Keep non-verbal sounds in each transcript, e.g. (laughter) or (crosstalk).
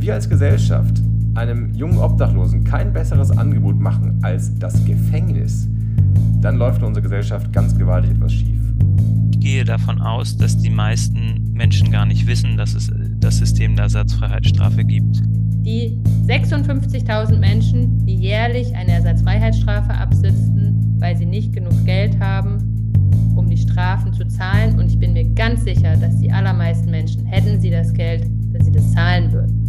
Wenn wir als Gesellschaft einem jungen Obdachlosen kein besseres Angebot machen als das Gefängnis, dann läuft in unserer Gesellschaft ganz gewaltig etwas schief. Ich gehe davon aus, dass die meisten Menschen gar nicht wissen, dass es das System der Ersatzfreiheitsstrafe gibt. Die 56.000 Menschen, die jährlich eine Ersatzfreiheitsstrafe absitzen, weil sie nicht genug Geld haben, um die Strafen zu zahlen. Und ich bin mir ganz sicher, dass die allermeisten Menschen, hätten sie das Geld, dass sie das zahlen würden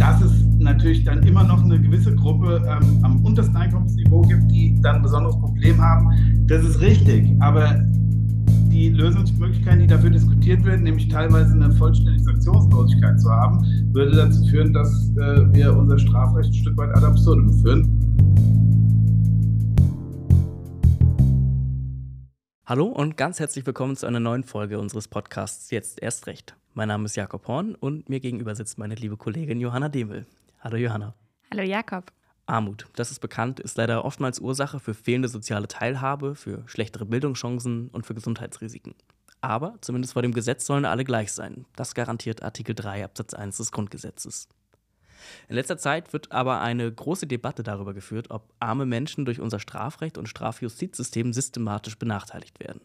dass es natürlich dann immer noch eine gewisse Gruppe ähm, am untersten Einkommensniveau gibt, die dann ein besonderes Problem haben. Das ist richtig. Aber die Lösungsmöglichkeiten, die dafür diskutiert werden, nämlich teilweise eine vollständige Sanktionslosigkeit zu haben, würde dazu führen, dass äh, wir unser Strafrecht ein Stück weit ad absurdum führen. Hallo und ganz herzlich willkommen zu einer neuen Folge unseres Podcasts Jetzt erst recht. Mein Name ist Jakob Horn und mir gegenüber sitzt meine liebe Kollegin Johanna Demel. Hallo Johanna. Hallo Jakob. Armut, das ist bekannt, ist leider oftmals Ursache für fehlende soziale Teilhabe, für schlechtere Bildungschancen und für Gesundheitsrisiken. Aber zumindest vor dem Gesetz sollen alle gleich sein. Das garantiert Artikel 3 Absatz 1 des Grundgesetzes. In letzter Zeit wird aber eine große Debatte darüber geführt, ob arme Menschen durch unser Strafrecht und Strafjustizsystem systematisch benachteiligt werden.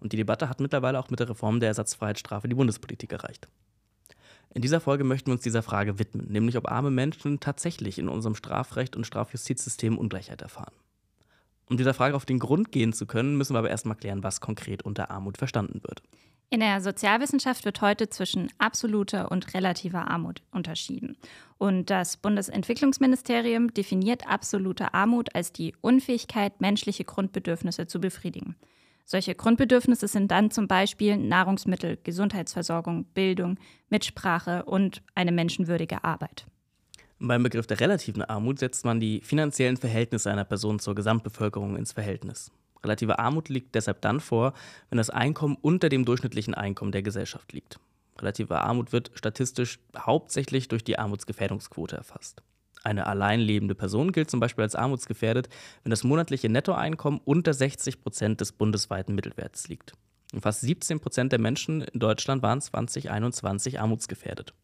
Und die Debatte hat mittlerweile auch mit der Reform der Ersatzfreiheitsstrafe die Bundespolitik erreicht. In dieser Folge möchten wir uns dieser Frage widmen, nämlich ob arme Menschen tatsächlich in unserem Strafrecht und Strafjustizsystem Ungleichheit erfahren. Um dieser Frage auf den Grund gehen zu können, müssen wir aber erstmal klären, was konkret unter Armut verstanden wird. In der Sozialwissenschaft wird heute zwischen absoluter und relativer Armut unterschieden. Und das Bundesentwicklungsministerium definiert absolute Armut als die Unfähigkeit, menschliche Grundbedürfnisse zu befriedigen. Solche Grundbedürfnisse sind dann zum Beispiel Nahrungsmittel, Gesundheitsversorgung, Bildung, Mitsprache und eine menschenwürdige Arbeit. Beim Begriff der relativen Armut setzt man die finanziellen Verhältnisse einer Person zur Gesamtbevölkerung ins Verhältnis. Relative Armut liegt deshalb dann vor, wenn das Einkommen unter dem durchschnittlichen Einkommen der Gesellschaft liegt. Relative Armut wird statistisch hauptsächlich durch die Armutsgefährdungsquote erfasst. Eine allein lebende Person gilt zum Beispiel als armutsgefährdet, wenn das monatliche Nettoeinkommen unter 60 Prozent des bundesweiten Mittelwerts liegt. Und fast 17 Prozent der Menschen in Deutschland waren 2021 armutsgefährdet.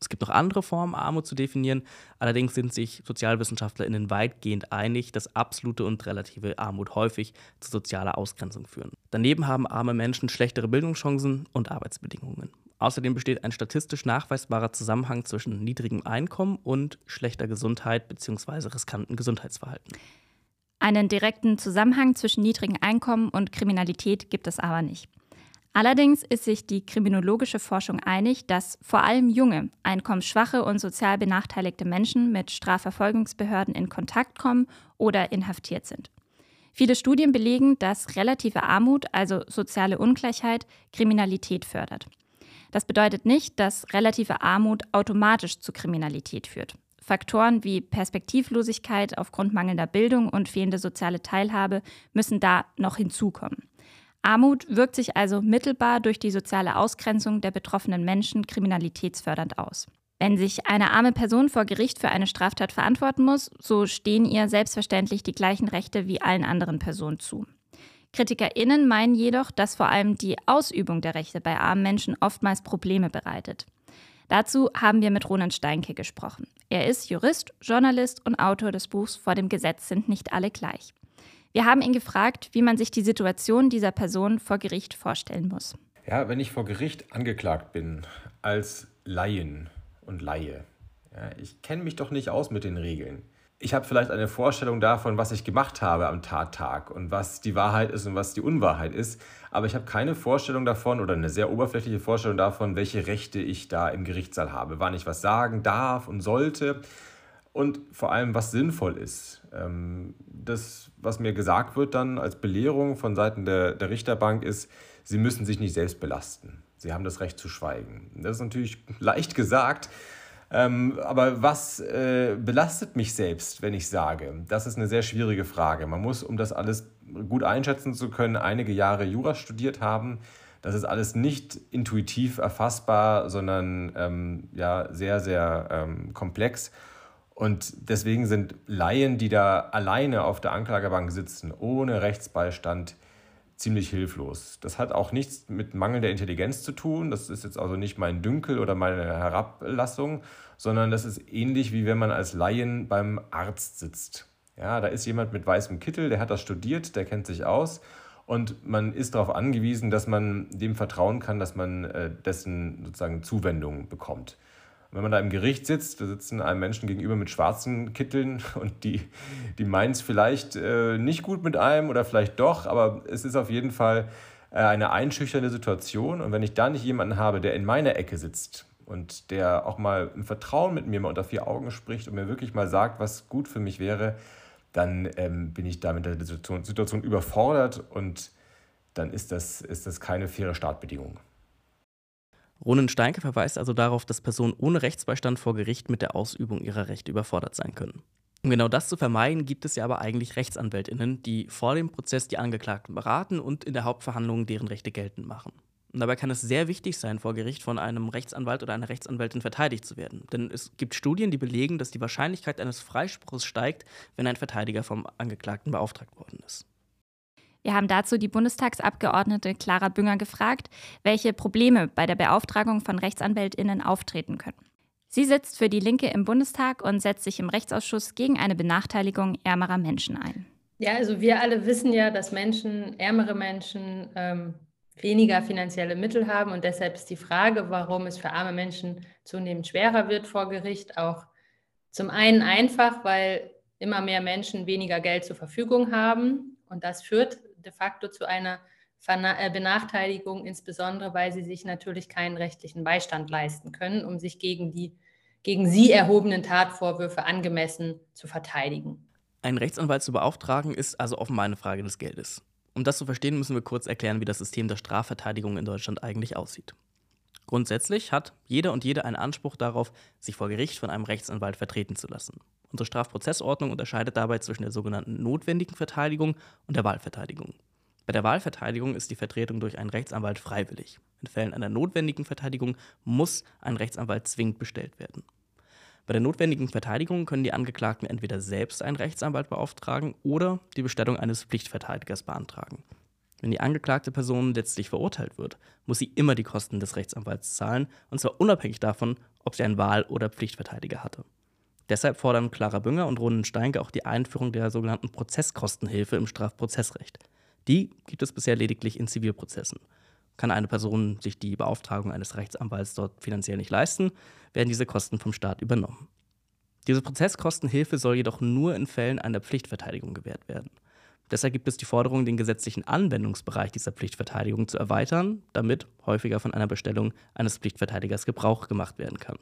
Es gibt noch andere Formen, Armut zu definieren, allerdings sind sich SozialwissenschaftlerInnen weitgehend einig, dass absolute und relative Armut häufig zu sozialer Ausgrenzung führen. Daneben haben arme Menschen schlechtere Bildungschancen und Arbeitsbedingungen. Außerdem besteht ein statistisch nachweisbarer Zusammenhang zwischen niedrigem Einkommen und schlechter Gesundheit bzw. riskanten Gesundheitsverhalten. Einen direkten Zusammenhang zwischen niedrigem Einkommen und Kriminalität gibt es aber nicht. Allerdings ist sich die kriminologische Forschung einig, dass vor allem junge, einkommensschwache und sozial benachteiligte Menschen mit Strafverfolgungsbehörden in Kontakt kommen oder inhaftiert sind. Viele Studien belegen, dass relative Armut, also soziale Ungleichheit, Kriminalität fördert. Das bedeutet nicht, dass relative Armut automatisch zu Kriminalität führt. Faktoren wie Perspektivlosigkeit aufgrund mangelnder Bildung und fehlende soziale Teilhabe müssen da noch hinzukommen. Armut wirkt sich also mittelbar durch die soziale Ausgrenzung der betroffenen Menschen kriminalitätsfördernd aus. Wenn sich eine arme Person vor Gericht für eine Straftat verantworten muss, so stehen ihr selbstverständlich die gleichen Rechte wie allen anderen Personen zu. KritikerInnen meinen jedoch, dass vor allem die Ausübung der Rechte bei armen Menschen oftmals Probleme bereitet. Dazu haben wir mit Roland Steinke gesprochen. Er ist Jurist, Journalist und Autor des Buchs Vor dem Gesetz sind nicht alle gleich. Wir haben ihn gefragt, wie man sich die Situation dieser Person vor Gericht vorstellen muss. Ja, wenn ich vor Gericht angeklagt bin als Laien und Laie, ja, ich kenne mich doch nicht aus mit den Regeln ich habe vielleicht eine Vorstellung davon, was ich gemacht habe am Tattag und was die Wahrheit ist und was die Unwahrheit ist. Aber ich habe keine Vorstellung davon oder eine sehr oberflächliche Vorstellung davon, welche Rechte ich da im Gerichtssaal habe, wann ich was sagen darf und sollte und vor allem, was sinnvoll ist. Ähm, das, was mir gesagt wird dann als Belehrung von Seiten der, der Richterbank ist, Sie müssen sich nicht selbst belasten. Sie haben das Recht zu schweigen. Das ist natürlich leicht gesagt, ähm, aber was äh, belastet mich selbst, wenn ich sage? Das ist eine sehr schwierige Frage. Man muss, um das alles gut einschätzen zu können, einige Jahre Jura studiert haben. Das ist alles nicht intuitiv erfassbar, sondern ähm, ja, sehr, sehr ähm, komplex. Und deswegen sind Laien, die da alleine auf der Anklagebank sitzen, ohne Rechtsbeistand, ziemlich hilflos. Das hat auch nichts mit mangelnder Intelligenz zu tun. Das ist jetzt also nicht mein Dünkel oder meine Herablassung, sondern das ist ähnlich wie wenn man als Laien beim Arzt sitzt. Ja, da ist jemand mit weißem Kittel, der hat das studiert, der kennt sich aus und man ist darauf angewiesen, dass man dem vertrauen kann, dass man äh, dessen sozusagen Zuwendung bekommt. Wenn man da im Gericht sitzt, da sitzen einem Menschen gegenüber mit schwarzen Kitteln (laughs) und die, die meinen es vielleicht äh, nicht gut mit einem oder vielleicht doch, aber es ist auf jeden Fall äh, eine einschüchternde Situation. Und wenn ich da nicht jemanden habe, der in meiner Ecke sitzt und der auch mal im Vertrauen mit mir mal unter vier Augen spricht und mir wirklich mal sagt, was gut für mich wäre, dann ähm, bin ich da mit der Situation, Situation überfordert und dann ist das, ist das keine faire Startbedingung. Ronen Steinke verweist also darauf, dass Personen ohne Rechtsbeistand vor Gericht mit der Ausübung ihrer Rechte überfordert sein können. Um genau das zu vermeiden, gibt es ja aber eigentlich RechtsanwältInnen, die vor dem Prozess die Angeklagten beraten und in der Hauptverhandlung deren Rechte geltend machen. Und dabei kann es sehr wichtig sein, vor Gericht von einem Rechtsanwalt oder einer Rechtsanwältin verteidigt zu werden. Denn es gibt Studien, die belegen, dass die Wahrscheinlichkeit eines Freispruchs steigt, wenn ein Verteidiger vom Angeklagten beauftragt worden ist. Wir haben dazu die Bundestagsabgeordnete Clara Bünger gefragt, welche Probleme bei der Beauftragung von Rechtsanwältinnen auftreten können. Sie sitzt für die Linke im Bundestag und setzt sich im Rechtsausschuss gegen eine Benachteiligung ärmerer Menschen ein. Ja, also wir alle wissen ja, dass Menschen, ärmere Menschen, ähm, weniger finanzielle Mittel haben. Und deshalb ist die Frage, warum es für arme Menschen zunehmend schwerer wird vor Gericht, auch zum einen einfach, weil immer mehr Menschen weniger Geld zur Verfügung haben. Und das führt de facto zu einer äh, Benachteiligung, insbesondere weil sie sich natürlich keinen rechtlichen Beistand leisten können, um sich gegen die gegen sie erhobenen Tatvorwürfe angemessen zu verteidigen. Einen Rechtsanwalt zu beauftragen ist also offenbar eine Frage des Geldes. Um das zu verstehen, müssen wir kurz erklären, wie das System der Strafverteidigung in Deutschland eigentlich aussieht. Grundsätzlich hat jeder und jede einen Anspruch darauf, sich vor Gericht von einem Rechtsanwalt vertreten zu lassen. Unsere Strafprozessordnung unterscheidet dabei zwischen der sogenannten notwendigen Verteidigung und der Wahlverteidigung. Bei der Wahlverteidigung ist die Vertretung durch einen Rechtsanwalt freiwillig. In Fällen einer notwendigen Verteidigung muss ein Rechtsanwalt zwingend bestellt werden. Bei der notwendigen Verteidigung können die Angeklagten entweder selbst einen Rechtsanwalt beauftragen oder die Bestellung eines Pflichtverteidigers beantragen. Wenn die angeklagte Person letztlich verurteilt wird, muss sie immer die Kosten des Rechtsanwalts zahlen, und zwar unabhängig davon, ob sie einen Wahl- oder Pflichtverteidiger hatte. Deshalb fordern Clara Bünger und Ronen Steinke auch die Einführung der sogenannten Prozesskostenhilfe im Strafprozessrecht. Die gibt es bisher lediglich in Zivilprozessen. Kann eine Person sich die Beauftragung eines Rechtsanwalts dort finanziell nicht leisten, werden diese Kosten vom Staat übernommen. Diese Prozesskostenhilfe soll jedoch nur in Fällen einer Pflichtverteidigung gewährt werden. Deshalb gibt es die Forderung, den gesetzlichen Anwendungsbereich dieser Pflichtverteidigung zu erweitern, damit häufiger von einer Bestellung eines Pflichtverteidigers Gebrauch gemacht werden kann.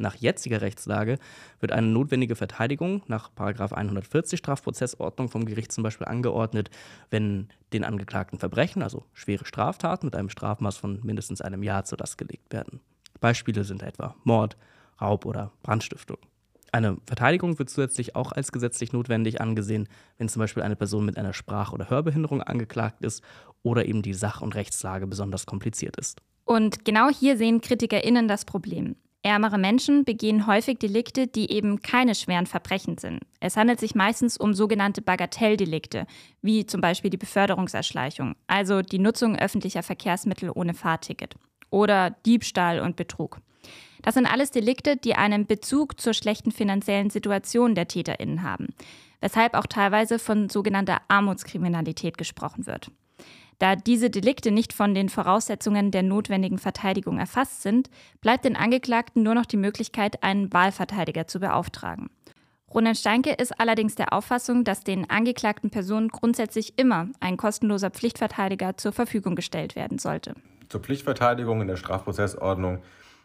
Nach jetziger Rechtslage wird eine notwendige Verteidigung nach 140 Strafprozessordnung vom Gericht zum Beispiel angeordnet, wenn den Angeklagten Verbrechen, also schwere Straftaten mit einem Strafmaß von mindestens einem Jahr zur Last gelegt werden. Beispiele sind etwa Mord, Raub oder Brandstiftung. Eine Verteidigung wird zusätzlich auch als gesetzlich notwendig angesehen, wenn zum Beispiel eine Person mit einer Sprach- oder Hörbehinderung angeklagt ist oder eben die Sach- und Rechtslage besonders kompliziert ist. Und genau hier sehen KritikerInnen das Problem. Ärmere Menschen begehen häufig Delikte, die eben keine schweren Verbrechen sind. Es handelt sich meistens um sogenannte Bagatelldelikte, wie zum Beispiel die Beförderungserschleichung, also die Nutzung öffentlicher Verkehrsmittel ohne Fahrticket, oder Diebstahl und Betrug. Das sind alles Delikte, die einen Bezug zur schlechten finanziellen Situation der TäterInnen haben, weshalb auch teilweise von sogenannter Armutskriminalität gesprochen wird. Da diese Delikte nicht von den Voraussetzungen der notwendigen Verteidigung erfasst sind, bleibt den Angeklagten nur noch die Möglichkeit, einen Wahlverteidiger zu beauftragen. Roland Steinke ist allerdings der Auffassung, dass den angeklagten Personen grundsätzlich immer ein kostenloser Pflichtverteidiger zur Verfügung gestellt werden sollte. Zur Pflichtverteidigung in der Strafprozessordnung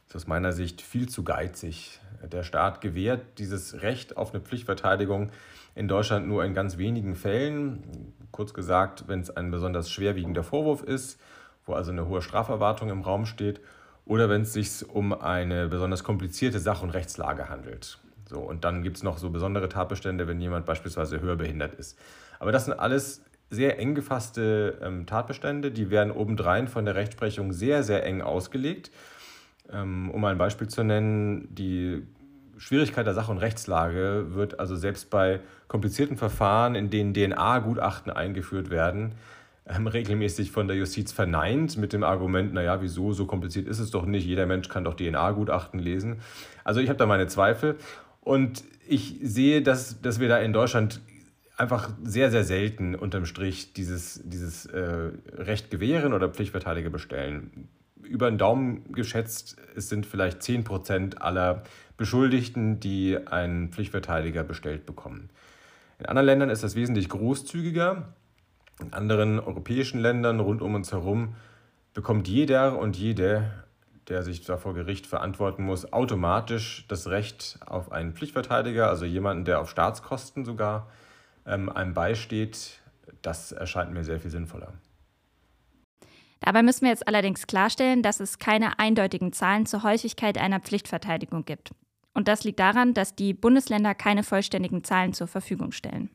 ist aus meiner Sicht viel zu geizig. Der Staat gewährt dieses Recht auf eine Pflichtverteidigung in Deutschland nur in ganz wenigen Fällen. Kurz gesagt, wenn es ein besonders schwerwiegender Vorwurf ist, wo also eine hohe Straferwartung im Raum steht, oder wenn es sich um eine besonders komplizierte Sach- und Rechtslage handelt. So, und dann gibt es noch so besondere Tatbestände, wenn jemand beispielsweise höherbehindert ist. Aber das sind alles sehr eng gefasste ähm, Tatbestände, die werden obendrein von der Rechtsprechung sehr, sehr eng ausgelegt. Ähm, um ein Beispiel zu nennen, die Schwierigkeit der Sach- und Rechtslage wird also selbst bei komplizierten Verfahren, in denen DNA-Gutachten eingeführt werden, ähm, regelmäßig von der Justiz verneint mit dem Argument, naja, wieso, so kompliziert ist es doch nicht, jeder Mensch kann doch DNA-Gutachten lesen. Also ich habe da meine Zweifel und ich sehe, dass, dass wir da in Deutschland einfach sehr, sehr selten unterm Strich dieses, dieses äh, Recht gewähren oder Pflichtverteidiger bestellen. Über den Daumen geschätzt, es sind vielleicht 10 Prozent aller Beschuldigten, die einen Pflichtverteidiger bestellt bekommen. In anderen Ländern ist das wesentlich großzügiger. In anderen europäischen Ländern rund um uns herum bekommt jeder und jede, der sich da vor Gericht verantworten muss, automatisch das Recht auf einen Pflichtverteidiger, also jemanden, der auf Staatskosten sogar ähm, einem beisteht. Das erscheint mir sehr viel sinnvoller. Dabei müssen wir jetzt allerdings klarstellen, dass es keine eindeutigen Zahlen zur Häufigkeit einer Pflichtverteidigung gibt. Und das liegt daran, dass die Bundesländer keine vollständigen Zahlen zur Verfügung stellen.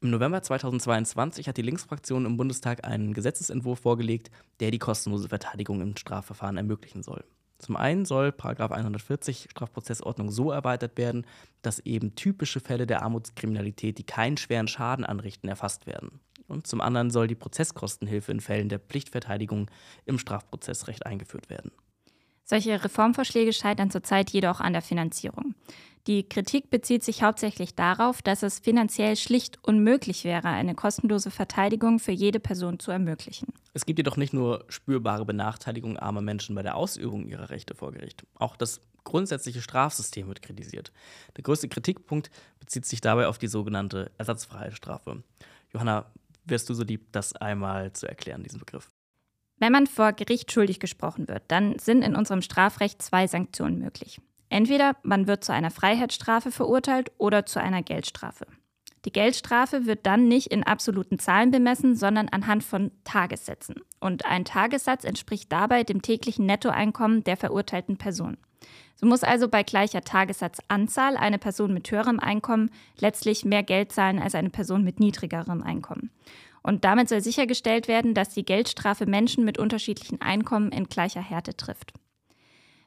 Im November 2022 hat die Linksfraktion im Bundestag einen Gesetzesentwurf vorgelegt, der die kostenlose Verteidigung im Strafverfahren ermöglichen soll. Zum einen soll 140 Strafprozessordnung so erweitert werden, dass eben typische Fälle der Armutskriminalität, die keinen schweren Schaden anrichten, erfasst werden. Und zum anderen soll die Prozesskostenhilfe in Fällen der Pflichtverteidigung im Strafprozessrecht eingeführt werden. Solche Reformvorschläge scheitern zurzeit jedoch an der Finanzierung. Die Kritik bezieht sich hauptsächlich darauf, dass es finanziell schlicht unmöglich wäre, eine kostenlose Verteidigung für jede Person zu ermöglichen. Es gibt jedoch nicht nur spürbare Benachteiligung armer Menschen bei der Ausübung ihrer Rechte vor Gericht. Auch das grundsätzliche Strafsystem wird kritisiert. Der größte Kritikpunkt bezieht sich dabei auf die sogenannte Ersatzfreiheitsstrafe. Johanna, wärst du so lieb, das einmal zu erklären, diesen Begriff? Wenn man vor Gericht schuldig gesprochen wird, dann sind in unserem Strafrecht zwei Sanktionen möglich. Entweder man wird zu einer Freiheitsstrafe verurteilt oder zu einer Geldstrafe. Die Geldstrafe wird dann nicht in absoluten Zahlen bemessen, sondern anhand von Tagessätzen. Und ein Tagessatz entspricht dabei dem täglichen Nettoeinkommen der verurteilten Person. So muss also bei gleicher Tagessatzanzahl eine Person mit höherem Einkommen letztlich mehr Geld zahlen als eine Person mit niedrigerem Einkommen. Und damit soll sichergestellt werden, dass die Geldstrafe Menschen mit unterschiedlichen Einkommen in gleicher Härte trifft.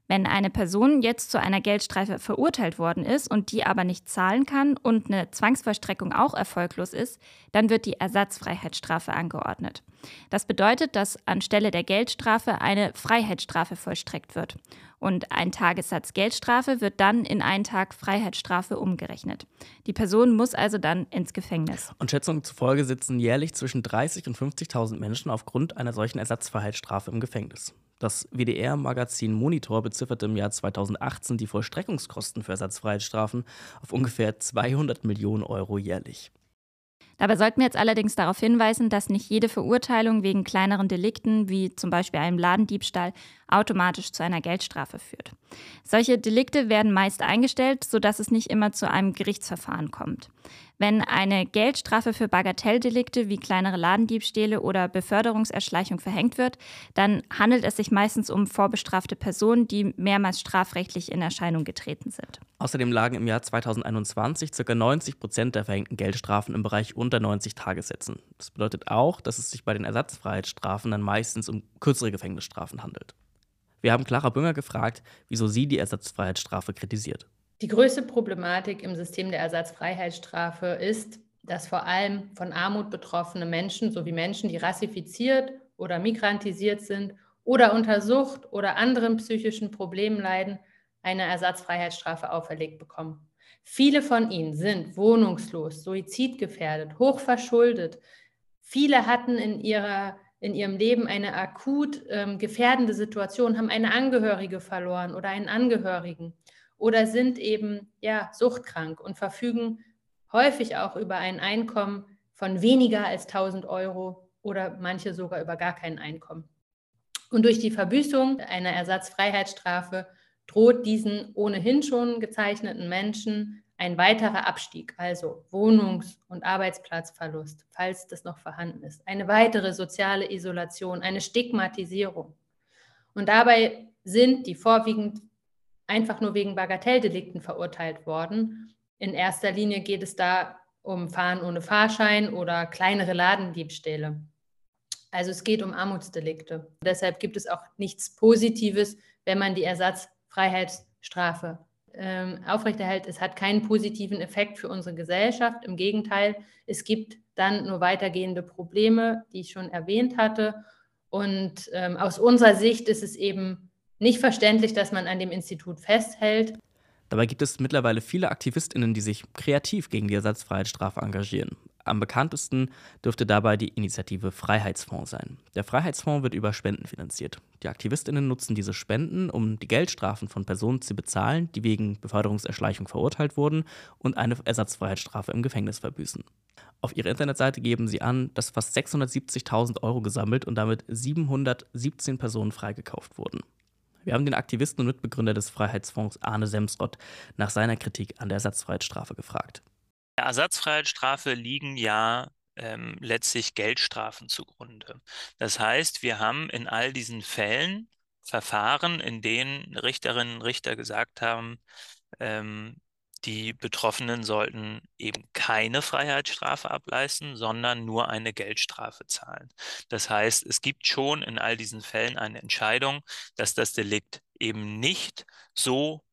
Wenn eine Person jetzt zu einer Geldstrafe verurteilt worden ist und die aber nicht zahlen kann und eine Zwangsvollstreckung auch erfolglos ist, dann wird die Ersatzfreiheitsstrafe angeordnet. Das bedeutet, dass anstelle der Geldstrafe eine Freiheitsstrafe vollstreckt wird. Und ein Tagessatz Geldstrafe wird dann in einen Tag Freiheitsstrafe umgerechnet. Die Person muss also dann ins Gefängnis. Und Schätzungen zufolge sitzen jährlich zwischen 30.000 und 50.000 Menschen aufgrund einer solchen Ersatzfreiheitsstrafe im Gefängnis. Das WDR-Magazin Monitor bezifferte im Jahr 2018 die Vollstreckungskosten für Ersatzfreiheitsstrafen auf ungefähr 200 Millionen Euro jährlich. Dabei sollten wir jetzt allerdings darauf hinweisen, dass nicht jede Verurteilung wegen kleineren Delikten, wie zum Beispiel einem Ladendiebstahl, automatisch zu einer Geldstrafe führt. Solche Delikte werden meist eingestellt, sodass es nicht immer zu einem Gerichtsverfahren kommt. Wenn eine Geldstrafe für Bagatelldelikte wie kleinere Ladendiebstähle oder Beförderungserschleichung verhängt wird, dann handelt es sich meistens um vorbestrafte Personen, die mehrmals strafrechtlich in Erscheinung getreten sind. Außerdem lagen im Jahr 2021 ca. 90 Prozent der verhängten Geldstrafen im Bereich unter 90 Tagessätzen. Das bedeutet auch, dass es sich bei den Ersatzfreiheitsstrafen dann meistens um kürzere Gefängnisstrafen handelt. Wir haben Clara Bünger gefragt, wieso sie die Ersatzfreiheitsstrafe kritisiert. Die größte Problematik im System der Ersatzfreiheitsstrafe ist, dass vor allem von Armut betroffene Menschen sowie Menschen, die rassifiziert oder migrantisiert sind oder unter Sucht oder anderen psychischen Problemen leiden, eine Ersatzfreiheitsstrafe auferlegt bekommen. Viele von ihnen sind wohnungslos, suizidgefährdet, hochverschuldet. Viele hatten in, ihrer, in ihrem Leben eine akut ähm, gefährdende Situation, haben eine Angehörige verloren oder einen Angehörigen oder sind eben ja suchtkrank und verfügen häufig auch über ein Einkommen von weniger als 1000 Euro oder manche sogar über gar kein Einkommen. Und durch die Verbüßung einer Ersatzfreiheitsstrafe droht diesen ohnehin schon gezeichneten Menschen ein weiterer Abstieg, also Wohnungs- und Arbeitsplatzverlust, falls das noch vorhanden ist, eine weitere soziale Isolation, eine Stigmatisierung. Und dabei sind die vorwiegend einfach nur wegen Bagatelldelikten verurteilt worden. In erster Linie geht es da um Fahren ohne Fahrschein oder kleinere Ladendiebstähle. Also es geht um Armutsdelikte. Deshalb gibt es auch nichts Positives, wenn man die Ersatzfreiheitsstrafe ähm, aufrechterhält, es hat keinen positiven Effekt für unsere Gesellschaft. Im Gegenteil, es gibt dann nur weitergehende Probleme, die ich schon erwähnt hatte. Und ähm, aus unserer Sicht ist es eben nicht verständlich, dass man an dem Institut festhält. Dabei gibt es mittlerweile viele AktivistInnen, die sich kreativ gegen die Ersatzfreiheitsstrafe engagieren. Am bekanntesten dürfte dabei die Initiative Freiheitsfonds sein. Der Freiheitsfonds wird über Spenden finanziert. Die AktivistInnen nutzen diese Spenden, um die Geldstrafen von Personen zu bezahlen, die wegen Beförderungserschleichung verurteilt wurden und eine Ersatzfreiheitsstrafe im Gefängnis verbüßen. Auf ihrer Internetseite geben sie an, dass fast 670.000 Euro gesammelt und damit 717 Personen freigekauft wurden. Wir haben den Aktivisten und Mitbegründer des Freiheitsfonds Arne Semsrott nach seiner Kritik an der Ersatzfreiheitsstrafe gefragt. Ersatzfreiheitsstrafe liegen ja ähm, letztlich Geldstrafen zugrunde. Das heißt, wir haben in all diesen Fällen Verfahren, in denen Richterinnen und Richter gesagt haben, ähm, die Betroffenen sollten eben keine Freiheitsstrafe ableisten, sondern nur eine Geldstrafe zahlen. Das heißt, es gibt schon in all diesen Fällen eine Entscheidung, dass das Delikt eben nicht so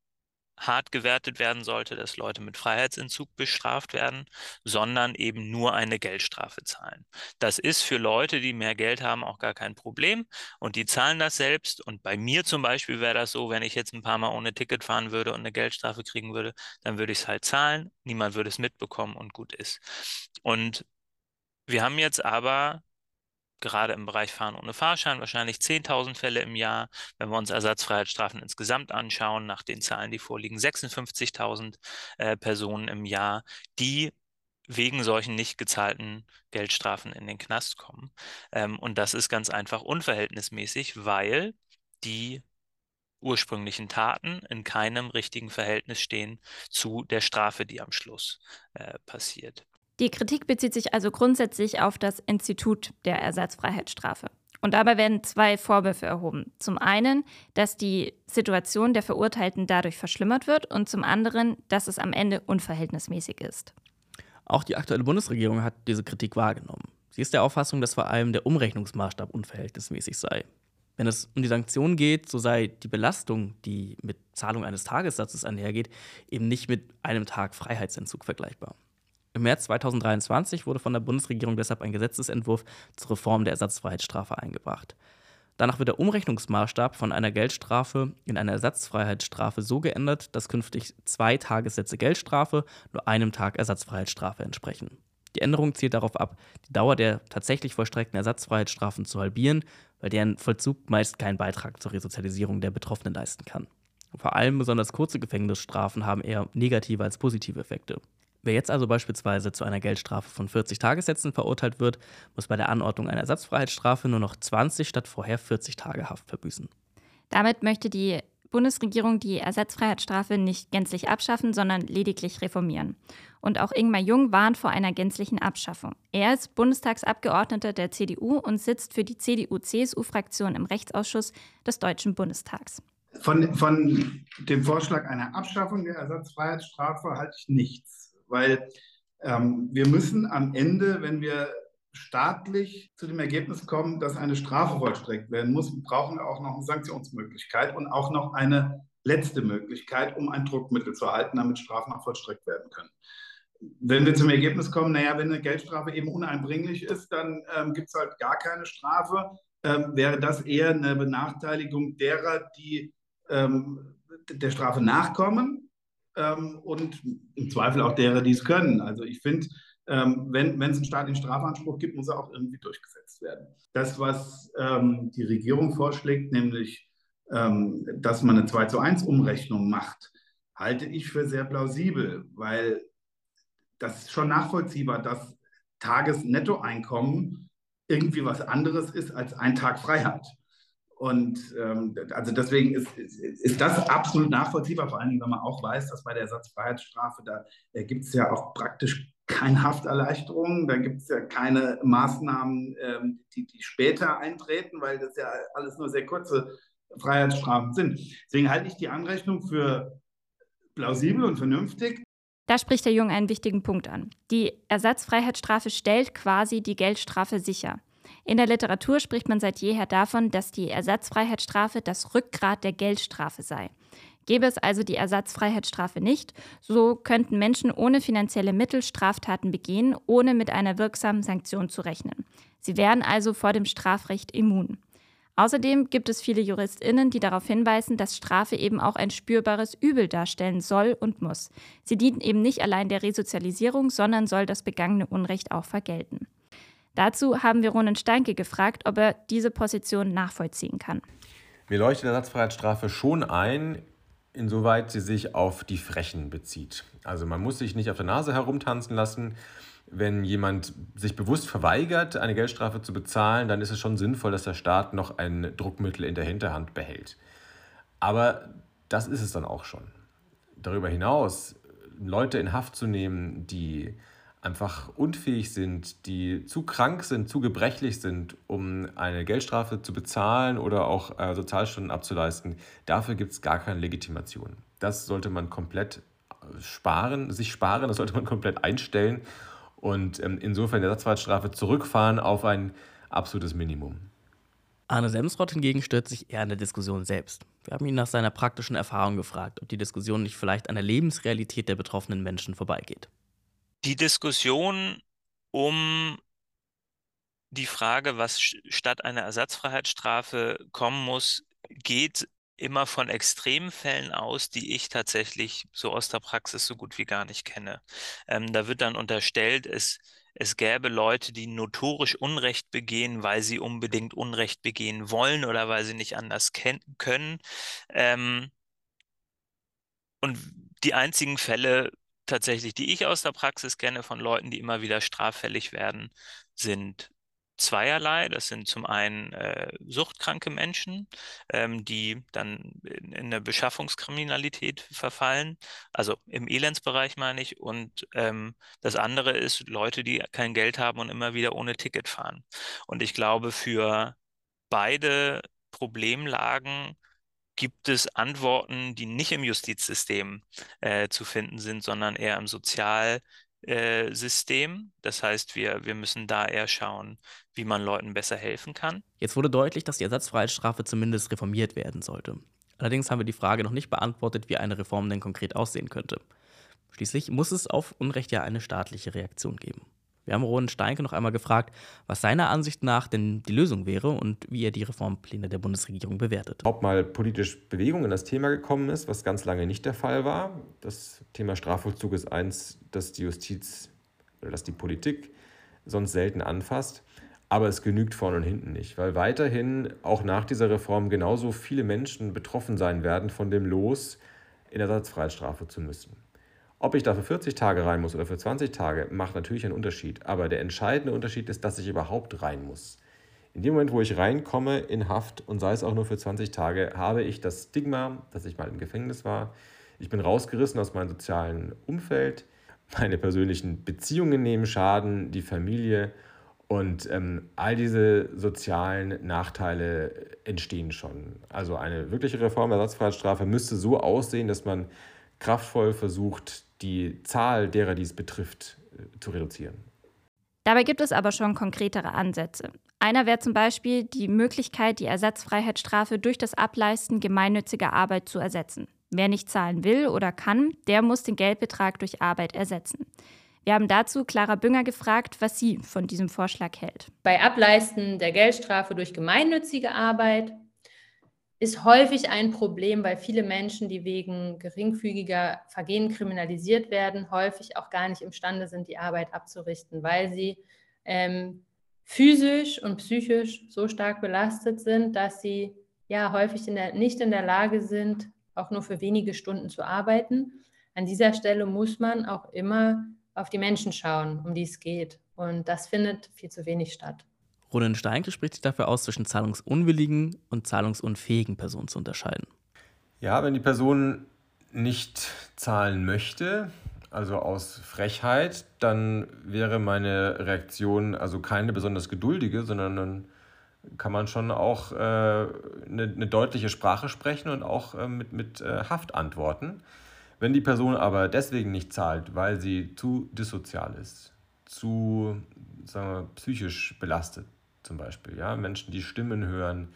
hart gewertet werden sollte, dass Leute mit Freiheitsentzug bestraft werden, sondern eben nur eine Geldstrafe zahlen. Das ist für Leute, die mehr Geld haben, auch gar kein Problem und die zahlen das selbst. Und bei mir zum Beispiel wäre das so, wenn ich jetzt ein paar Mal ohne Ticket fahren würde und eine Geldstrafe kriegen würde, dann würde ich es halt zahlen, niemand würde es mitbekommen und gut ist. Und wir haben jetzt aber gerade im Bereich Fahren ohne Fahrschein wahrscheinlich 10.000 Fälle im Jahr. Wenn wir uns Ersatzfreiheitsstrafen insgesamt anschauen, nach den Zahlen, die vorliegen, 56.000 äh, Personen im Jahr, die wegen solchen nicht gezahlten Geldstrafen in den Knast kommen. Ähm, und das ist ganz einfach unverhältnismäßig, weil die ursprünglichen Taten in keinem richtigen Verhältnis stehen zu der Strafe, die am Schluss äh, passiert. Die Kritik bezieht sich also grundsätzlich auf das Institut der Ersatzfreiheitsstrafe. Und dabei werden zwei Vorwürfe erhoben. Zum einen, dass die Situation der Verurteilten dadurch verschlimmert wird und zum anderen, dass es am Ende unverhältnismäßig ist. Auch die aktuelle Bundesregierung hat diese Kritik wahrgenommen. Sie ist der Auffassung, dass vor allem der Umrechnungsmaßstab unverhältnismäßig sei. Wenn es um die Sanktionen geht, so sei die Belastung, die mit Zahlung eines Tagessatzes einhergeht, eben nicht mit einem Tag Freiheitsentzug vergleichbar. Im März 2023 wurde von der Bundesregierung deshalb ein Gesetzesentwurf zur Reform der Ersatzfreiheitsstrafe eingebracht. Danach wird der Umrechnungsmaßstab von einer Geldstrafe in eine Ersatzfreiheitsstrafe so geändert, dass künftig zwei Tagessätze Geldstrafe nur einem Tag Ersatzfreiheitsstrafe entsprechen. Die Änderung zielt darauf ab, die Dauer der tatsächlich vollstreckten Ersatzfreiheitsstrafen zu halbieren, weil deren Vollzug meist keinen Beitrag zur Resozialisierung der Betroffenen leisten kann. Vor allem besonders kurze Gefängnisstrafen haben eher negative als positive Effekte. Wer jetzt also beispielsweise zu einer Geldstrafe von 40 Tagessätzen verurteilt wird, muss bei der Anordnung einer Ersatzfreiheitsstrafe nur noch 20 statt vorher 40 Tage Haft verbüßen. Damit möchte die Bundesregierung die Ersatzfreiheitsstrafe nicht gänzlich abschaffen, sondern lediglich reformieren. Und auch Ingmar Jung warnt vor einer gänzlichen Abschaffung. Er ist Bundestagsabgeordneter der CDU und sitzt für die CDU-CSU-Fraktion im Rechtsausschuss des Deutschen Bundestags. Von, von dem Vorschlag einer Abschaffung der Ersatzfreiheitsstrafe halte ich nichts weil ähm, wir müssen am Ende, wenn wir staatlich zu dem Ergebnis kommen, dass eine Strafe vollstreckt werden muss, brauchen wir auch noch eine Sanktionsmöglichkeit und auch noch eine letzte Möglichkeit, um ein Druckmittel zu erhalten, damit Strafen auch vollstreckt werden können. Wenn wir zum Ergebnis kommen, naja, wenn eine Geldstrafe eben uneinbringlich ist, dann ähm, gibt es halt gar keine Strafe, ähm, wäre das eher eine Benachteiligung derer, die ähm, der Strafe nachkommen ähm, und im Zweifel auch derer, die es können. Also ich finde, ähm, wenn es einen staatlichen Strafanspruch gibt, muss er auch irgendwie durchgesetzt werden. Das, was ähm, die Regierung vorschlägt, nämlich, ähm, dass man eine 2 zu 1 Umrechnung macht, halte ich für sehr plausibel, weil das ist schon nachvollziehbar, dass Tagesnettoeinkommen irgendwie was anderes ist als ein Tag Freiheit. Und ähm, also deswegen ist, ist, ist, das absolut nachvollziehbar, vor allen Dingen, wenn man auch weiß, dass bei der Ersatzfreiheitsstrafe, da äh, gibt es ja auch praktisch keine Hafterleichterung, da gibt es ja keine Maßnahmen, ähm, die, die später eintreten, weil das ja alles nur sehr kurze Freiheitsstrafen sind. Deswegen halte ich die Anrechnung für plausibel und vernünftig. Da spricht der Jung einen wichtigen Punkt an. Die Ersatzfreiheitsstrafe stellt quasi die Geldstrafe sicher. In der Literatur spricht man seit jeher davon, dass die Ersatzfreiheitsstrafe das Rückgrat der Geldstrafe sei. Gäbe es also die Ersatzfreiheitsstrafe nicht, so könnten Menschen ohne finanzielle Mittel Straftaten begehen, ohne mit einer wirksamen Sanktion zu rechnen. Sie wären also vor dem Strafrecht immun. Außerdem gibt es viele Juristinnen, die darauf hinweisen, dass Strafe eben auch ein spürbares Übel darstellen soll und muss. Sie dient eben nicht allein der Resozialisierung, sondern soll das begangene Unrecht auch vergelten. Dazu haben wir Ronen Steinke gefragt, ob er diese Position nachvollziehen kann. Mir leuchtet Ersatzfreiheitsstrafe schon ein, insoweit sie sich auf die Frechen bezieht. Also man muss sich nicht auf der Nase herumtanzen lassen. Wenn jemand sich bewusst verweigert, eine Geldstrafe zu bezahlen, dann ist es schon sinnvoll, dass der Staat noch ein Druckmittel in der Hinterhand behält. Aber das ist es dann auch schon. Darüber hinaus Leute in Haft zu nehmen, die einfach unfähig sind, die zu krank sind, zu gebrechlich sind, um eine Geldstrafe zu bezahlen oder auch äh, Sozialstunden abzuleisten, dafür gibt es gar keine Legitimation. Das sollte man komplett äh, sparen, sich sparen, das sollte man komplett einstellen und ähm, insofern der Ersatzfreiheitsstrafe zurückfahren auf ein absolutes Minimum. Arne Semsrott hingegen stört sich eher an der Diskussion selbst. Wir haben ihn nach seiner praktischen Erfahrung gefragt, ob die Diskussion nicht vielleicht an der Lebensrealität der betroffenen Menschen vorbeigeht. Die Diskussion um die Frage, was statt einer Ersatzfreiheitsstrafe kommen muss, geht immer von Extremfällen aus, die ich tatsächlich so aus der Praxis so gut wie gar nicht kenne. Ähm, da wird dann unterstellt, es, es gäbe Leute, die notorisch Unrecht begehen, weil sie unbedingt Unrecht begehen wollen oder weil sie nicht anders können. Ähm, und die einzigen Fälle, tatsächlich, die ich aus der Praxis kenne von Leuten, die immer wieder straffällig werden, sind zweierlei. Das sind zum einen äh, suchtkranke Menschen, ähm, die dann in, in eine Beschaffungskriminalität verfallen, also im Elendsbereich meine ich. Und ähm, das andere ist Leute, die kein Geld haben und immer wieder ohne Ticket fahren. Und ich glaube, für beide Problemlagen gibt es Antworten, die nicht im Justizsystem äh, zu finden sind, sondern eher im Sozialsystem. Äh, das heißt, wir, wir müssen da eher schauen, wie man Leuten besser helfen kann. Jetzt wurde deutlich, dass die Ersatzfreiheitsstrafe zumindest reformiert werden sollte. Allerdings haben wir die Frage noch nicht beantwortet, wie eine Reform denn konkret aussehen könnte. Schließlich muss es auf Unrecht ja eine staatliche Reaktion geben. Wir haben Roland Steinke noch einmal gefragt, was seiner Ansicht nach denn die Lösung wäre und wie er die Reformpläne der Bundesregierung bewertet. Ob mal politisch Bewegung in das Thema gekommen ist, was ganz lange nicht der Fall war. Das Thema Strafvollzug ist eins, das die Justiz oder das die Politik sonst selten anfasst. Aber es genügt vorne und hinten nicht, weil weiterhin auch nach dieser Reform genauso viele Menschen betroffen sein werden von dem Los, in Ersatzfreiheitsstrafe zu müssen. Ob ich da für 40 Tage rein muss oder für 20 Tage, macht natürlich einen Unterschied. Aber der entscheidende Unterschied ist, dass ich überhaupt rein muss. In dem Moment, wo ich reinkomme in Haft und sei es auch nur für 20 Tage, habe ich das Stigma, dass ich mal im Gefängnis war. Ich bin rausgerissen aus meinem sozialen Umfeld. Meine persönlichen Beziehungen nehmen Schaden, die Familie und ähm, all diese sozialen Nachteile entstehen schon. Also eine wirkliche Reform der Ersatzfreiheitsstrafe müsste so aussehen, dass man kraftvoll versucht, die Zahl derer, die es betrifft, äh, zu reduzieren. Dabei gibt es aber schon konkretere Ansätze. Einer wäre zum Beispiel die Möglichkeit, die Ersatzfreiheitsstrafe durch das Ableisten gemeinnütziger Arbeit zu ersetzen. Wer nicht zahlen will oder kann, der muss den Geldbetrag durch Arbeit ersetzen. Wir haben dazu Clara Bünger gefragt, was sie von diesem Vorschlag hält. Bei Ableisten der Geldstrafe durch gemeinnützige Arbeit ist häufig ein Problem, weil viele Menschen, die wegen geringfügiger Vergehen kriminalisiert werden, häufig auch gar nicht imstande sind, die Arbeit abzurichten, weil sie ähm, physisch und psychisch so stark belastet sind, dass sie ja häufig in der, nicht in der Lage sind, auch nur für wenige Stunden zu arbeiten. An dieser Stelle muss man auch immer auf die Menschen schauen, um die es geht. Und das findet viel zu wenig statt. Roland Steinke spricht sich dafür aus, zwischen zahlungsunwilligen und zahlungsunfähigen Personen zu unterscheiden. Ja, wenn die Person nicht zahlen möchte, also aus Frechheit, dann wäre meine Reaktion also keine besonders geduldige, sondern dann kann man schon auch äh, eine, eine, deutliche Sprache sprechen und auch äh, mit, mit äh, Haft antworten. Wenn die Person aber deswegen nicht zahlt, weil sie zu dissozial ist, zu sagen wir, psychisch belastet, zum Beispiel. Ja? Menschen, die Stimmen hören,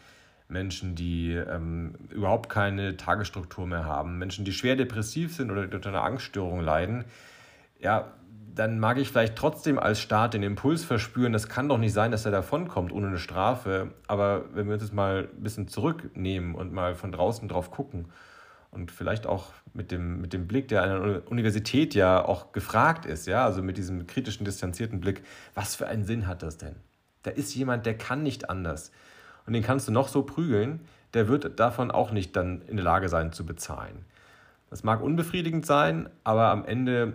Menschen, die ähm, überhaupt keine Tagesstruktur mehr haben, Menschen, die schwer depressiv sind oder unter einer Angststörung leiden, ja, dann mag ich vielleicht trotzdem als Staat den Impuls verspüren, das kann doch nicht sein, dass er davonkommt ohne eine Strafe. Aber wenn wir uns jetzt mal ein bisschen zurücknehmen und mal von draußen drauf gucken und vielleicht auch mit dem, mit dem Blick, der an der Universität ja auch gefragt ist, ja, also mit diesem kritischen, distanzierten Blick, was für einen Sinn hat das denn? Da ist jemand, der kann nicht anders. Und den kannst du noch so prügeln, der wird davon auch nicht dann in der Lage sein zu bezahlen. Das mag unbefriedigend sein, aber am Ende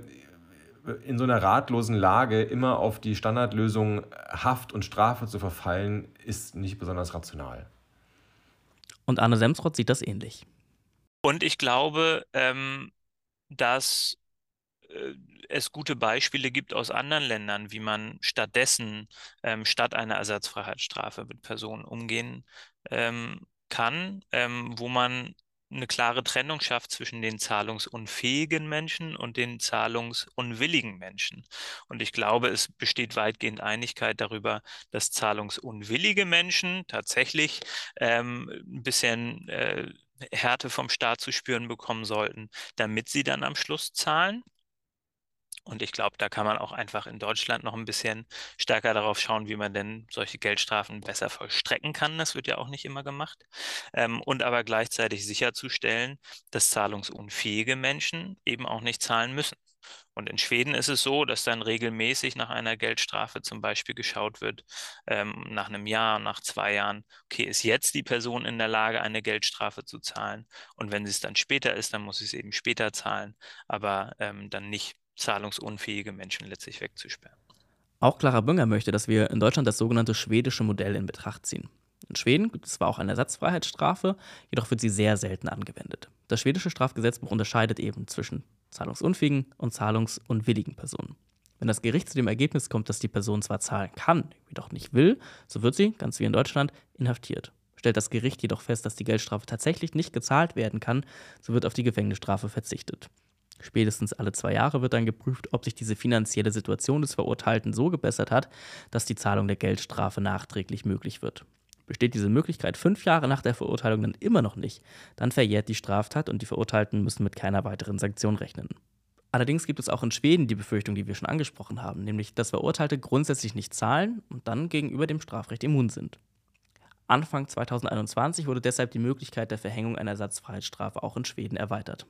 in so einer ratlosen Lage immer auf die Standardlösung Haft und Strafe zu verfallen, ist nicht besonders rational. Und Arne Semsrott sieht das ähnlich. Und ich glaube, ähm, dass äh, es gute Beispiele gibt aus anderen Ländern, wie man stattdessen ähm, statt einer Ersatzfreiheitsstrafe mit Personen umgehen ähm, kann, ähm, wo man eine klare Trennung schafft zwischen den zahlungsunfähigen Menschen und den zahlungsunwilligen Menschen. Und ich glaube, es besteht weitgehend Einigkeit darüber, dass zahlungsunwillige Menschen tatsächlich ähm, ein bisschen äh, Härte vom Staat zu spüren bekommen sollten, damit sie dann am Schluss zahlen. Und ich glaube, da kann man auch einfach in Deutschland noch ein bisschen stärker darauf schauen, wie man denn solche Geldstrafen besser vollstrecken kann. Das wird ja auch nicht immer gemacht. Ähm, und aber gleichzeitig sicherzustellen, dass zahlungsunfähige Menschen eben auch nicht zahlen müssen. Und in Schweden ist es so, dass dann regelmäßig nach einer Geldstrafe zum Beispiel geschaut wird, ähm, nach einem Jahr, nach zwei Jahren, okay, ist jetzt die Person in der Lage, eine Geldstrafe zu zahlen? Und wenn sie es dann später ist, dann muss sie es eben später zahlen, aber ähm, dann nicht zahlungsunfähige Menschen letztlich wegzusperren. Auch Clara Bünger möchte, dass wir in Deutschland das sogenannte schwedische Modell in Betracht ziehen. In Schweden gibt es zwar auch eine Ersatzfreiheitsstrafe, jedoch wird sie sehr selten angewendet. Das schwedische Strafgesetzbuch unterscheidet eben zwischen zahlungsunfähigen und zahlungsunwilligen Personen. Wenn das Gericht zu dem Ergebnis kommt, dass die Person zwar zahlen kann, jedoch nicht will, so wird sie, ganz wie in Deutschland, inhaftiert. Stellt das Gericht jedoch fest, dass die Geldstrafe tatsächlich nicht gezahlt werden kann, so wird auf die Gefängnisstrafe verzichtet. Spätestens alle zwei Jahre wird dann geprüft, ob sich diese finanzielle Situation des Verurteilten so gebessert hat, dass die Zahlung der Geldstrafe nachträglich möglich wird. Besteht diese Möglichkeit fünf Jahre nach der Verurteilung dann immer noch nicht, dann verjährt die Straftat und die Verurteilten müssen mit keiner weiteren Sanktion rechnen. Allerdings gibt es auch in Schweden die Befürchtung, die wir schon angesprochen haben, nämlich dass Verurteilte grundsätzlich nicht zahlen und dann gegenüber dem Strafrecht immun sind. Anfang 2021 wurde deshalb die Möglichkeit der Verhängung einer Ersatzfreiheitsstrafe auch in Schweden erweitert.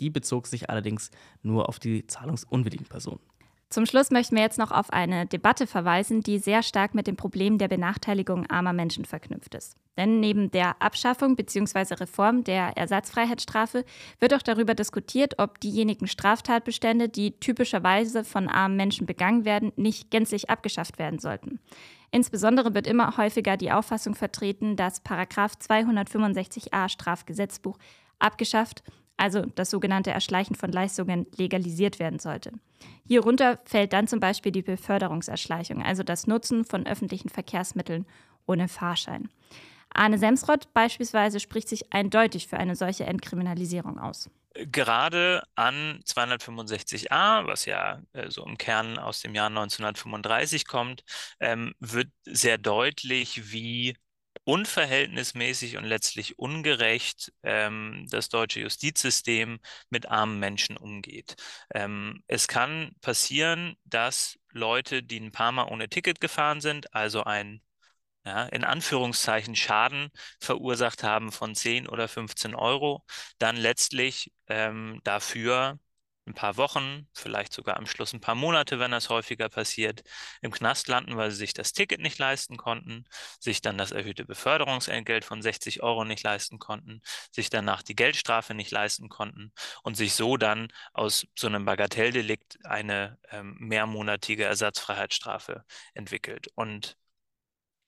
Die bezog sich allerdings nur auf die zahlungsunwilligen Personen. Zum Schluss möchten wir jetzt noch auf eine Debatte verweisen, die sehr stark mit dem Problem der Benachteiligung armer Menschen verknüpft ist. Denn neben der Abschaffung bzw. Reform der Ersatzfreiheitsstrafe wird auch darüber diskutiert, ob diejenigen Straftatbestände, die typischerweise von armen Menschen begangen werden, nicht gänzlich abgeschafft werden sollten. Insbesondere wird immer häufiger die Auffassung vertreten, dass Paragraf 265a Strafgesetzbuch abgeschafft also das sogenannte Erschleichen von Leistungen, legalisiert werden sollte. Hierunter fällt dann zum Beispiel die Beförderungserschleichung, also das Nutzen von öffentlichen Verkehrsmitteln ohne Fahrschein. Arne Semsrott beispielsweise spricht sich eindeutig für eine solche Entkriminalisierung aus. Gerade an 265a, was ja äh, so im Kern aus dem Jahr 1935 kommt, ähm, wird sehr deutlich, wie unverhältnismäßig und letztlich ungerecht ähm, das deutsche Justizsystem mit armen Menschen umgeht. Ähm, es kann passieren, dass Leute, die ein paar Mal ohne Ticket gefahren sind, also ein ja, in Anführungszeichen Schaden verursacht haben von 10 oder 15 Euro, dann letztlich ähm, dafür ein paar Wochen, vielleicht sogar am Schluss ein paar Monate, wenn das häufiger passiert, im Knast landen, weil sie sich das Ticket nicht leisten konnten, sich dann das erhöhte Beförderungsentgelt von 60 Euro nicht leisten konnten, sich danach die Geldstrafe nicht leisten konnten und sich so dann aus so einem Bagatelldelikt eine ähm, mehrmonatige Ersatzfreiheitsstrafe entwickelt. Und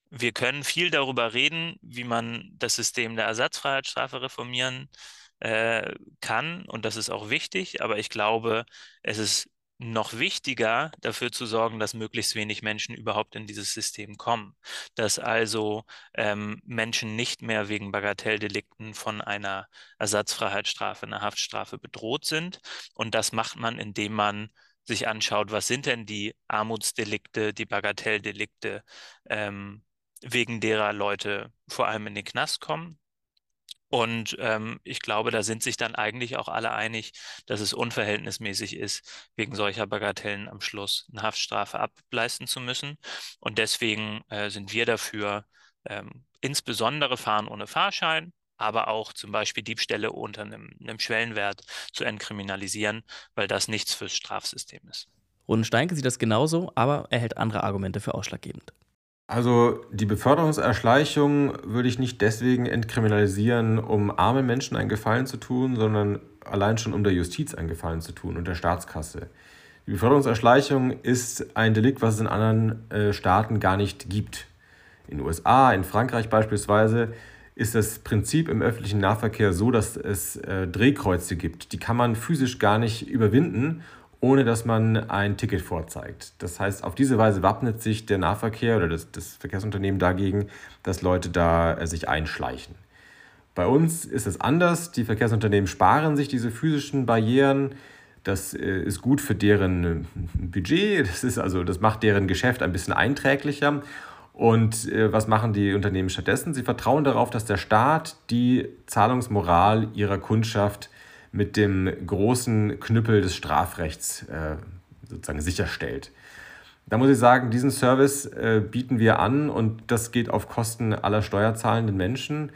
wir können viel darüber reden, wie man das System der Ersatzfreiheitsstrafe reformieren äh, kann und das ist auch wichtig, aber ich glaube, es ist noch wichtiger, dafür zu sorgen, dass möglichst wenig Menschen überhaupt in dieses System kommen. Dass also ähm, Menschen nicht mehr wegen Bagatelldelikten von einer Ersatzfreiheitsstrafe, einer Haftstrafe bedroht sind. Und das macht man, indem man sich anschaut, was sind denn die Armutsdelikte, die Bagatelldelikte, ähm, wegen derer Leute vor allem in den Knast kommen. Und ähm, ich glaube, da sind sich dann eigentlich auch alle einig, dass es unverhältnismäßig ist, wegen solcher Bagatellen am Schluss eine Haftstrafe ableisten zu müssen. Und deswegen äh, sind wir dafür, ähm, insbesondere Fahren ohne Fahrschein, aber auch zum Beispiel Diebstähle unter einem, einem Schwellenwert zu entkriminalisieren, weil das nichts fürs Strafsystem ist. Ronen Steinke sieht das genauso, aber er hält andere Argumente für ausschlaggebend. Also die Beförderungserschleichung würde ich nicht deswegen entkriminalisieren, um armen Menschen einen Gefallen zu tun, sondern allein schon um der Justiz einen Gefallen zu tun und der Staatskasse. Die Beförderungserschleichung ist ein Delikt, was es in anderen äh, Staaten gar nicht gibt. In den USA, in Frankreich beispielsweise, ist das Prinzip im öffentlichen Nahverkehr so, dass es äh, Drehkreuze gibt. Die kann man physisch gar nicht überwinden ohne dass man ein Ticket vorzeigt. Das heißt, auf diese Weise wappnet sich der Nahverkehr oder das, das Verkehrsunternehmen dagegen, dass Leute da äh, sich einschleichen. Bei uns ist es anders. Die Verkehrsunternehmen sparen sich diese physischen Barrieren. Das äh, ist gut für deren äh, Budget. Das, ist also, das macht deren Geschäft ein bisschen einträglicher. Und äh, was machen die Unternehmen stattdessen? Sie vertrauen darauf, dass der Staat die Zahlungsmoral ihrer Kundschaft mit dem großen Knüppel des Strafrechts äh, sozusagen sicherstellt. Da muss ich sagen, diesen Service äh, bieten wir an und das geht auf Kosten aller steuerzahlenden Menschen.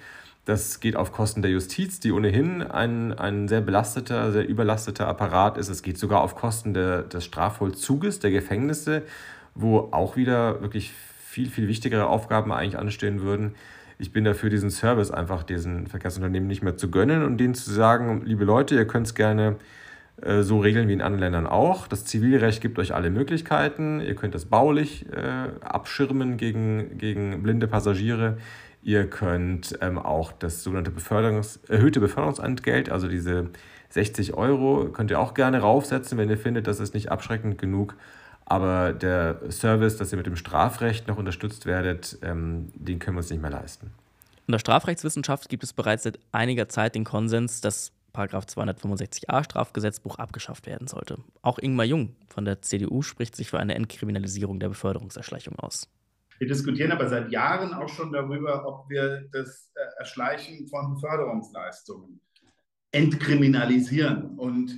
Das geht auf Kosten der Justiz, die ohnehin ein, ein sehr belasteter, sehr überlasteter Apparat ist. Es geht sogar auf Kosten der, des Strafvollzuges, der Gefängnisse, wo auch wieder wirklich viel, viel wichtigere Aufgaben eigentlich anstehen würden ich bin dafür, diesen Service einfach diesen Verkehrsunternehmen nicht mehr zu gönnen und denen zu sagen, liebe Leute, ihr könnt es gerne äh, so regeln wie in anderen Ländern auch. Das Zivilrecht gibt euch alle Möglichkeiten. Ihr könnt das baulich äh, abschirmen gegen, gegen blinde Passagiere. Ihr könnt ähm, auch das sogenannte Beförderungs erhöhte Beförderungsentgelt, also diese 60 Euro, könnt ihr auch gerne raufsetzen, wenn ihr findet, das ist nicht abschreckend genug. Aber der Service, dass ihr mit dem Strafrecht noch unterstützt werdet, ähm, den können wir uns nicht mehr leisten. In der Strafrechtswissenschaft gibt es bereits seit einiger Zeit den Konsens, dass Paragraph 265a Strafgesetzbuch abgeschafft werden sollte. Auch Ingmar Jung von der CDU spricht sich für eine Entkriminalisierung der Beförderungserschleichung aus. Wir diskutieren aber seit Jahren auch schon darüber, ob wir das äh, Erschleichen von Beförderungsleistungen entkriminalisieren. Und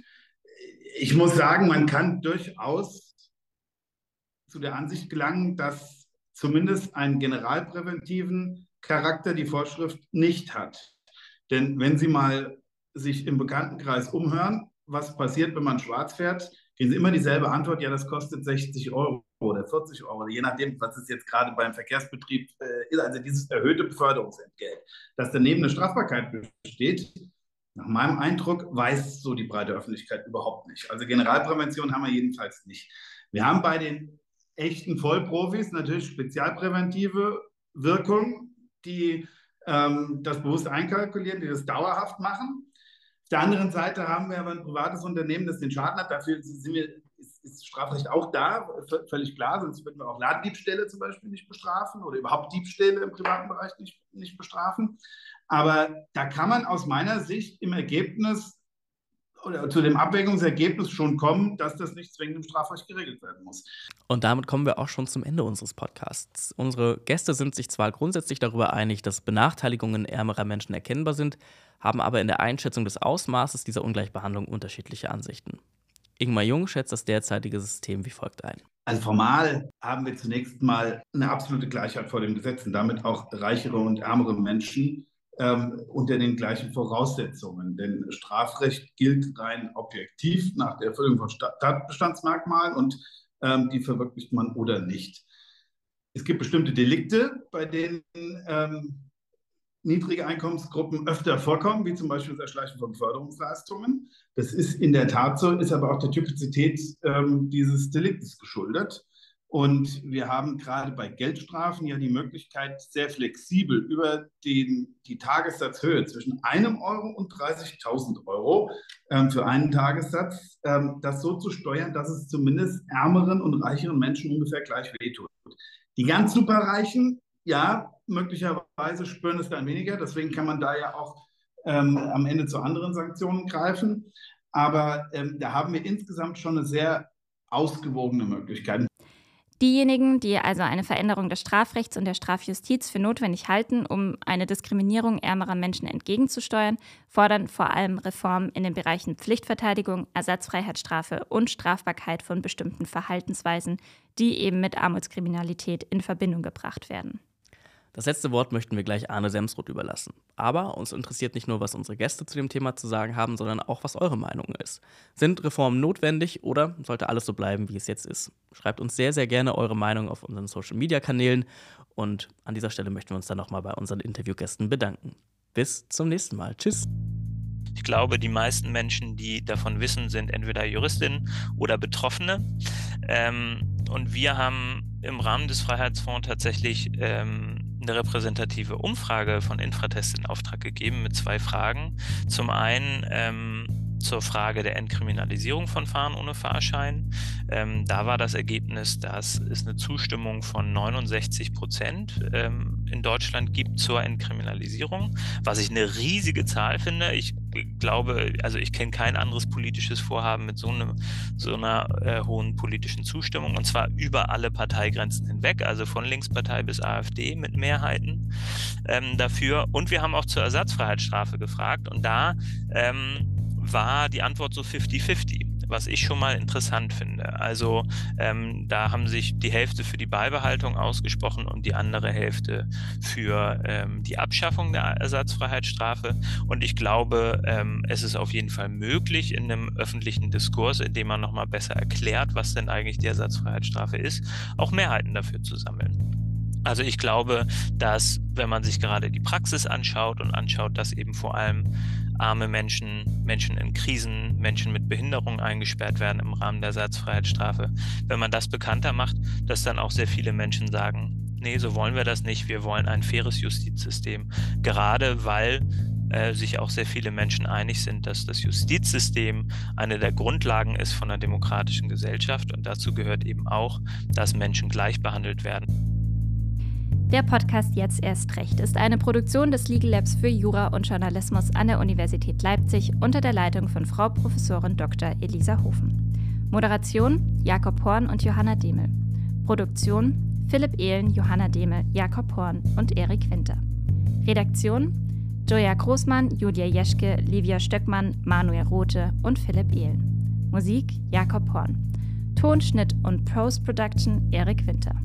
ich muss sagen, man kann durchaus zu der Ansicht gelangen, dass zumindest einen generalpräventiven Charakter die Vorschrift nicht hat. Denn wenn Sie mal sich im Bekanntenkreis umhören, was passiert, wenn man schwarz fährt, gehen Sie immer dieselbe Antwort, ja, das kostet 60 Euro oder 40 Euro, je nachdem, was es jetzt gerade beim Verkehrsbetrieb äh, ist, also dieses erhöhte Beförderungsentgelt. Dass daneben eine Strafbarkeit besteht, nach meinem Eindruck weiß so die breite Öffentlichkeit überhaupt nicht. Also Generalprävention haben wir jedenfalls nicht. Wir haben bei den echten Vollprofis natürlich spezialpräventive Wirkung, die ähm, das bewusst einkalkulieren, die das dauerhaft machen. Auf der anderen Seite haben wir aber ein privates Unternehmen, das den Schaden hat. Dafür sind wir, ist, ist Strafrecht auch da, völlig klar, sonst würden wir auch Ladendiebstähle zum Beispiel nicht bestrafen oder überhaupt Diebstähle im privaten Bereich nicht, nicht bestrafen. Aber da kann man aus meiner Sicht im Ergebnis oder zu dem Abwägungsergebnis schon kommen, dass das nicht zwingend im Strafrecht geregelt werden muss. Und damit kommen wir auch schon zum Ende unseres Podcasts. Unsere Gäste sind sich zwar grundsätzlich darüber einig, dass Benachteiligungen ärmerer Menschen erkennbar sind, haben aber in der Einschätzung des Ausmaßes dieser Ungleichbehandlung unterschiedliche Ansichten. Ingmar Jung schätzt das derzeitige System wie folgt ein. Also formal haben wir zunächst mal eine absolute Gleichheit vor dem Gesetz und damit auch reichere und ärmere Menschen ähm, unter den gleichen Voraussetzungen. Denn Strafrecht gilt rein objektiv nach der Erfüllung von Tatbestandsmerkmalen und ähm, die verwirklicht man oder nicht. Es gibt bestimmte Delikte, bei denen ähm, niedrige Einkommensgruppen öfter vorkommen, wie zum Beispiel das Erschleichen von Förderungsleistungen. Das ist in der Tat so, ist aber auch der Typizität ähm, dieses Deliktes geschuldet. Und wir haben gerade bei Geldstrafen ja die Möglichkeit, sehr flexibel über den, die Tagessatzhöhe zwischen einem Euro und 30.000 Euro ähm, für einen Tagessatz, ähm, das so zu steuern, dass es zumindest ärmeren und reicheren Menschen ungefähr gleich wehtut. Die ganz superreichen, ja, möglicherweise spüren es dann weniger. Deswegen kann man da ja auch ähm, am Ende zu anderen Sanktionen greifen. Aber ähm, da haben wir insgesamt schon eine sehr ausgewogene Möglichkeit. Diejenigen, die also eine Veränderung des Strafrechts und der Strafjustiz für notwendig halten, um eine Diskriminierung ärmerer Menschen entgegenzusteuern, fordern vor allem Reformen in den Bereichen Pflichtverteidigung, Ersatzfreiheitsstrafe und Strafbarkeit von bestimmten Verhaltensweisen, die eben mit Armutskriminalität in Verbindung gebracht werden. Das letzte Wort möchten wir gleich Arne Semsroth überlassen. Aber uns interessiert nicht nur, was unsere Gäste zu dem Thema zu sagen haben, sondern auch, was eure Meinung ist. Sind Reformen notwendig oder sollte alles so bleiben, wie es jetzt ist? Schreibt uns sehr, sehr gerne eure Meinung auf unseren Social-Media-Kanälen. Und an dieser Stelle möchten wir uns dann nochmal bei unseren Interviewgästen bedanken. Bis zum nächsten Mal. Tschüss. Ich glaube, die meisten Menschen, die davon wissen, sind entweder Juristinnen oder Betroffene. Ähm, und wir haben im Rahmen des Freiheitsfonds tatsächlich ähm, eine repräsentative Umfrage von Infratest in Auftrag gegeben mit zwei Fragen. Zum einen ähm, zur Frage der Entkriminalisierung von Fahren ohne Fahrschein. Ähm, da war das Ergebnis, dass es eine Zustimmung von 69 Prozent ähm, in Deutschland gibt zur Entkriminalisierung, was ich eine riesige Zahl finde. Ich glaube, also ich kenne kein anderes politisches Vorhaben mit so, eine, so einer äh, hohen politischen Zustimmung und zwar über alle Parteigrenzen hinweg, also von Linkspartei bis AfD mit Mehrheiten ähm, dafür. Und wir haben auch zur Ersatzfreiheitsstrafe gefragt und da ähm, war die Antwort so 50-50 was ich schon mal interessant finde. Also ähm, da haben sich die Hälfte für die Beibehaltung ausgesprochen und die andere Hälfte für ähm, die Abschaffung der Ersatzfreiheitsstrafe. Und ich glaube, ähm, es ist auf jeden Fall möglich in einem öffentlichen Diskurs, in dem man nochmal besser erklärt, was denn eigentlich die Ersatzfreiheitsstrafe ist, auch Mehrheiten dafür zu sammeln. Also ich glaube, dass wenn man sich gerade die Praxis anschaut und anschaut, dass eben vor allem arme Menschen, Menschen in Krisen, Menschen mit Behinderung eingesperrt werden im Rahmen der Ersatzfreiheitsstrafe, wenn man das bekannter macht, dass dann auch sehr viele Menschen sagen, nee, so wollen wir das nicht, wir wollen ein faires Justizsystem, gerade weil äh, sich auch sehr viele Menschen einig sind, dass das Justizsystem eine der Grundlagen ist von einer demokratischen Gesellschaft. Und dazu gehört eben auch, dass Menschen gleich behandelt werden. Der Podcast Jetzt erst recht ist eine Produktion des Legal Labs für Jura und Journalismus an der Universität Leipzig unter der Leitung von Frau Professorin Dr. Elisa Hofen. Moderation Jakob Horn und Johanna Demel. Produktion Philipp Ehlen, Johanna Demel, Jakob Horn und Erik Winter. Redaktion Joja Großmann, Julia Jeschke, Livia Stöckmann, Manuel Rothe und Philipp Ehlen. Musik Jakob Horn. Tonschnitt und Post-Production Erik Winter.